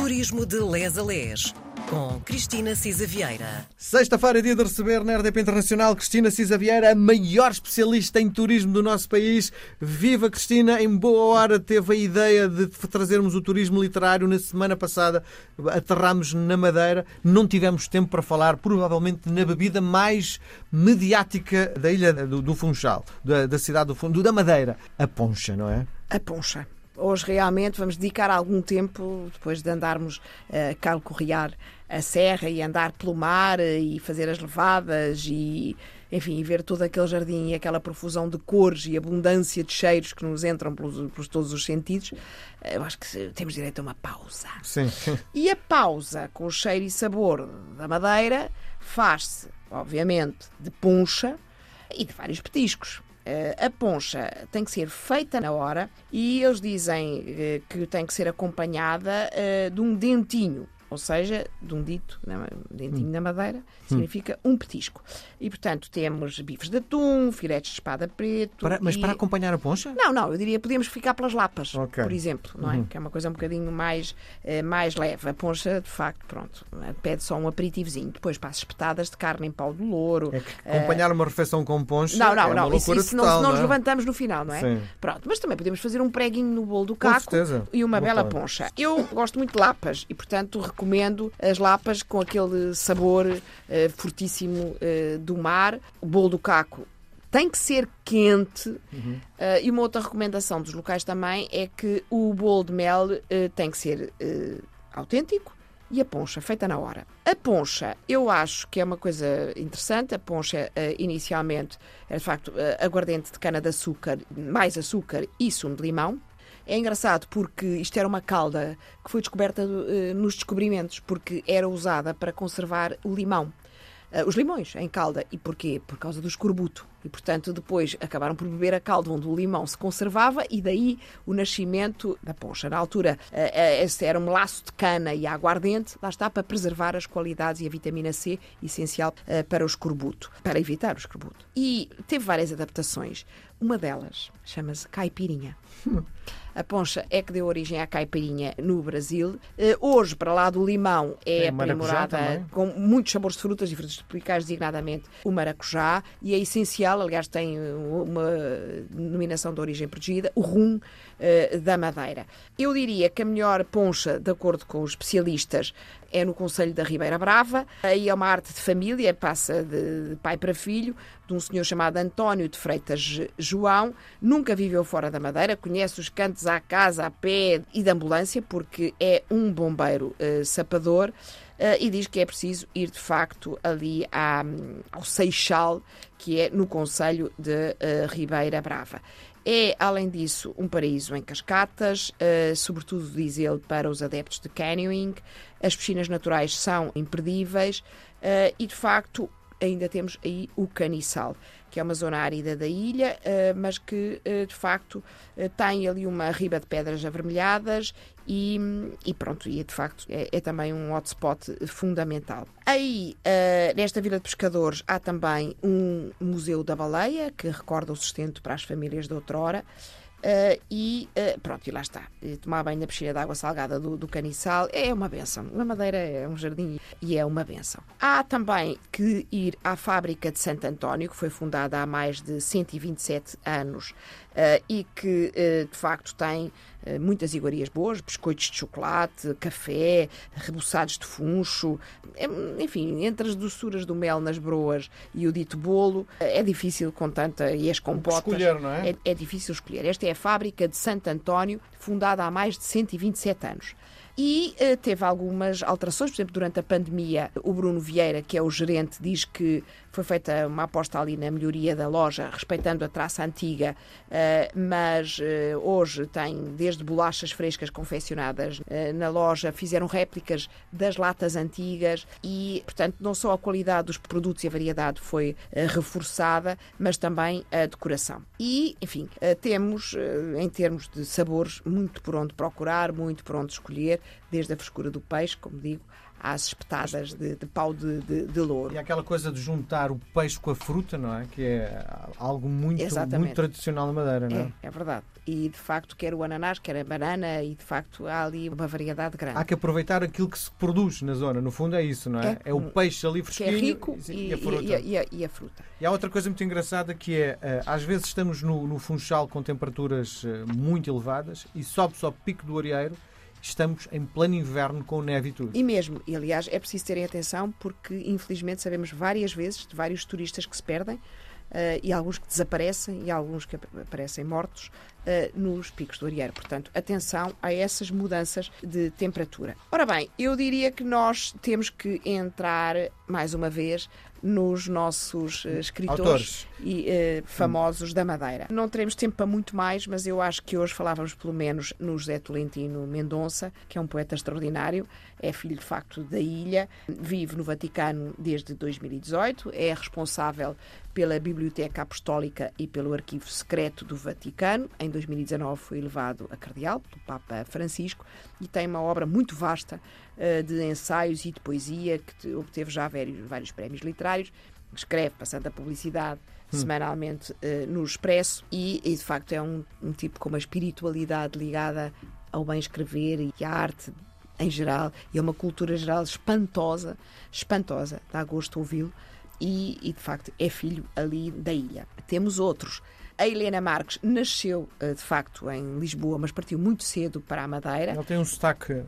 Turismo de Les a Les, com Cristina Cisa Vieira. Sexta-feira é dia de receber na RDP Internacional Cristina Cisa Vieira, a maior especialista em turismo do nosso país. Viva Cristina, em boa hora teve a ideia de trazermos o turismo literário. Na semana passada aterramos na Madeira, não tivemos tempo para falar, provavelmente, na bebida mais mediática da ilha do, do Funchal, da, da cidade do Fundo, da Madeira, a poncha, não é? A poncha hoje realmente vamos dedicar algum tempo, depois de andarmos uh, calcorrear a serra e andar pelo mar uh, e fazer as levadas e enfim, e ver todo aquele jardim e aquela profusão de cores e abundância de cheiros que nos entram pelos, pelos todos os sentidos, eh, eu acho que temos direito a uma pausa. Sim. E a pausa com o cheiro e sabor da madeira faz-se, obviamente, de puncha e de vários petiscos. Eh, a poncha tem que ser feita na hora e eles dizem eh, que tem que ser acompanhada eh, de um dentinho ou seja, de um dito, né, dentinho hum. na madeira, significa um petisco. E, portanto, temos bifes de atum, filetes de espada preto. Para, mas e... para acompanhar a poncha? Não, não, eu diria podemos ficar pelas lapas, okay. por exemplo, não é? Uhum. Que é uma coisa um bocadinho mais, eh, mais leve. A poncha, de facto, pronto, pede só um aperitivozinho. Depois para as espetadas de carne em pau de louro. É que acompanhar uh... uma refeição com poncha não, não, é não, isso, isso total, não, não, nos é? levantamos no final, não é? Sim. Pronto, mas também podemos fazer um preguinho no bolo do caco e uma bela poncha. Eu gosto muito de lapas e, portanto, recomendo as lapas com aquele sabor uh, fortíssimo uh, do mar. O bolo do caco tem que ser quente. Uhum. Uh, e uma outra recomendação dos locais também é que o bolo de mel tem que ser autêntico e a poncha, feita na hora. A poncha, eu acho que é uma coisa interessante. A poncha, inicialmente, é de facto aguardente de cana-de-açúcar, mais açúcar e sumo de limão. É engraçado porque isto era uma calda que foi descoberta uh, nos descobrimentos, porque era usada para conservar o limão. Uh, os limões em calda. E porquê? Por causa do escorbuto. E, portanto, depois acabaram por beber a calda onde o limão se conservava e daí o nascimento da poncha. Na altura, uh, esse era um laço de cana e aguardente, lá está, para preservar as qualidades e a vitamina C, essencial uh, para o escorbuto, para evitar o escorbuto. E teve várias adaptações. Uma delas chama-se caipirinha. A poncha é que deu origem à caipirinha no Brasil. Hoje, para lá do limão, é, aprimorada com muitos sabores de frutas e frutas tropicais, designadamente o maracujá, e é essencial, aliás, tem uma denominação de origem protegida, o rum uh, da Madeira. Eu diria que a melhor poncha, de acordo com os especialistas, é no Conselho da Ribeira Brava. Aí é uma arte de família, passa de pai para filho, de um senhor chamado António de Freitas João. Nunca viveu fora da Madeira, conhece os cantos à casa, a pé e de ambulância, porque é um bombeiro uh, sapador. Uh, e diz que é preciso ir de facto ali à, ao Seixal, que é no Conselho de uh, Ribeira Brava. É, além disso, um paraíso em cascatas, uh, sobretudo, diz ele, para os adeptos de canyoning. As piscinas naturais são imperdíveis uh, e, de facto, ainda temos aí o Caniçal, que é uma zona árida da ilha, uh, mas que uh, de facto uh, tem ali uma riba de pedras avermelhadas e, e pronto, e de facto é, é, também um hotspot fundamental. Aí, nesta Vila de Pescadores, há também um Museu da Baleia, que recorda o sustento para as famílias de outrora. Uh, e uh, pronto, e lá está. E tomar banho na piscina de água salgada do, do caniçal é uma benção. Na Madeira é um jardim e é uma benção. Há também que ir à fábrica de Santo António, que foi fundada há mais de 127 anos e que de facto tem muitas iguarias boas, biscoitos de chocolate, café, reboçados de funcho, enfim, entre as doçuras do mel nas broas e o dito bolo, é difícil com tanta. e as compotas. Escolher, não é? É, é difícil escolher. Esta é a fábrica de Santo António, fundada há mais de 127 anos e uh, teve algumas alterações. Por exemplo, durante a pandemia, o Bruno Vieira, que é o gerente, diz que foi feita uma aposta ali na melhoria da loja, respeitando a traça antiga, uh, mas uh, hoje tem desde bolachas frescas confeccionadas na loja, fizeram réplicas das latas antigas e, portanto, não só a qualidade dos produtos e a variedade foi reforçada, mas também a decoração. E, enfim, temos, em termos de sabores, muito por onde procurar, muito por onde escolher. Desde a frescura do peixe, como digo, às espetadas de, de pau de, de, de, louro. E aquela coisa de juntar o peixe com a fruta, não é? Que é algo muito, muito tradicional na Madeira, não é? É, é verdade. E de facto, quer o ananás, quer a banana, e de facto há ali uma variedade grande. Há que aproveitar aquilo que se produz na zona, no fundo é isso, não é? É, é o peixe ali fresquinho que é rico e, e, a fruta. E, a, e, a, fruta. E há outra coisa muito engraçada que é, eh, às vezes estamos no, no Funchal com temperaturas eh, muito elevadas e sobe-se ao pico do Arieiro estamos em pleno inverno com neve e tudo. E mesmo, e aliás, é preciso terem atenção porque, infelizmente, sabemos várias vezes de vários turistas que se perdem uh, e alguns que desaparecem e alguns que aparecem mortos nos picos do Arieiro. Portanto, atenção a essas mudanças de temperatura. Ora bem, eu diria que nós temos que entrar, mais uma vez, nos nossos uh, escritores Autores. e uh, famosos da Madeira. Não teremos tempo para muito mais, mas eu acho que hoje falávamos pelo menos no José Tolentino Mendonça, que é um poeta extraordinário, é filho de facto da ilha, vive no Vaticano desde 2018, é responsável pela Biblioteca Apostólica e pelo Arquivo Secreto do Vaticano. Em 2019 foi elevado a cardeal pelo Papa Francisco e tem uma obra muito vasta uh, de ensaios e de poesia que obteve já vários, vários prémios literários. Escreve, passando a publicidade, hum. semanalmente uh, no Expresso e, e, de facto é um, um tipo com uma espiritualidade ligada ao bem escrever e à arte em geral e a uma cultura geral espantosa, espantosa, dá gosto ouvi-lo e, e, de facto é filho ali da ilha. Temos outros. A Helena Marques nasceu eh, de facto em Lisboa, mas partiu muito cedo para a Madeira. Ela tem um sotaque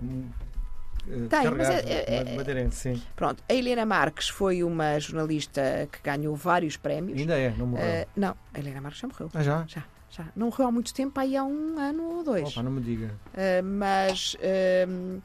eh, tem, mas é, é, é, madeirense, sim. Pronto, a Helena Marques foi uma jornalista que ganhou vários prémios. Ainda é, não morreu? Uh, não, a Helena Marques já morreu. Ah, já? Já. Já. Não morreu há muito tempo, aí há um ano ou dois. Opa, não me diga. Uh, mas uh,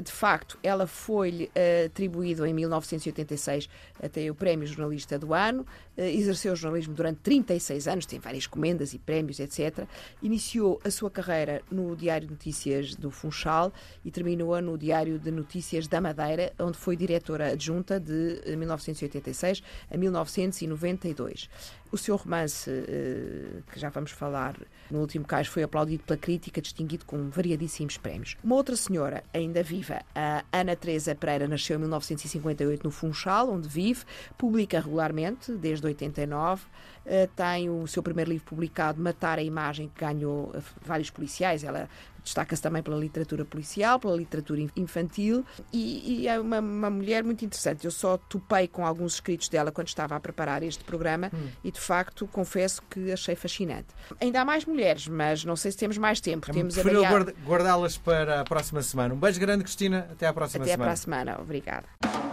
de facto, ela foi-lhe uh, atribuído em 1986 até o Prémio Jornalista do Ano, uh, exerceu jornalismo durante 36 anos, tem várias comendas e prémios, etc. Iniciou a sua carreira no Diário de Notícias do Funchal e terminou-a no Diário de Notícias da Madeira, onde foi diretora adjunta de 1986 a 1992. O seu romance, uh, que já vamos falar no último caso, foi aplaudido pela crítica, distinguido com variadíssimos prémios. Uma outra senhora, ainda viva, a Ana Teresa Pereira, nasceu em 1958 no Funchal, onde vive, publica regularmente, desde 89, uh, tem o seu primeiro livro publicado, Matar a Imagem, que ganhou uh, vários policiais. Ela Destaca-se também pela literatura policial, pela literatura infantil e, e é uma, uma, mulher muito interessante. Eu só topei com alguns escritos dela quando estava a preparar este programa hum. e, de facto, confesso que achei fascinante. Ainda há mais mulheres, mas não sei se temos mais tempo. É temos a guardá-las para a próxima semana. Um beijo grande, Cristina. Até à próxima Até semana. Até à próxima semana. Obrigada.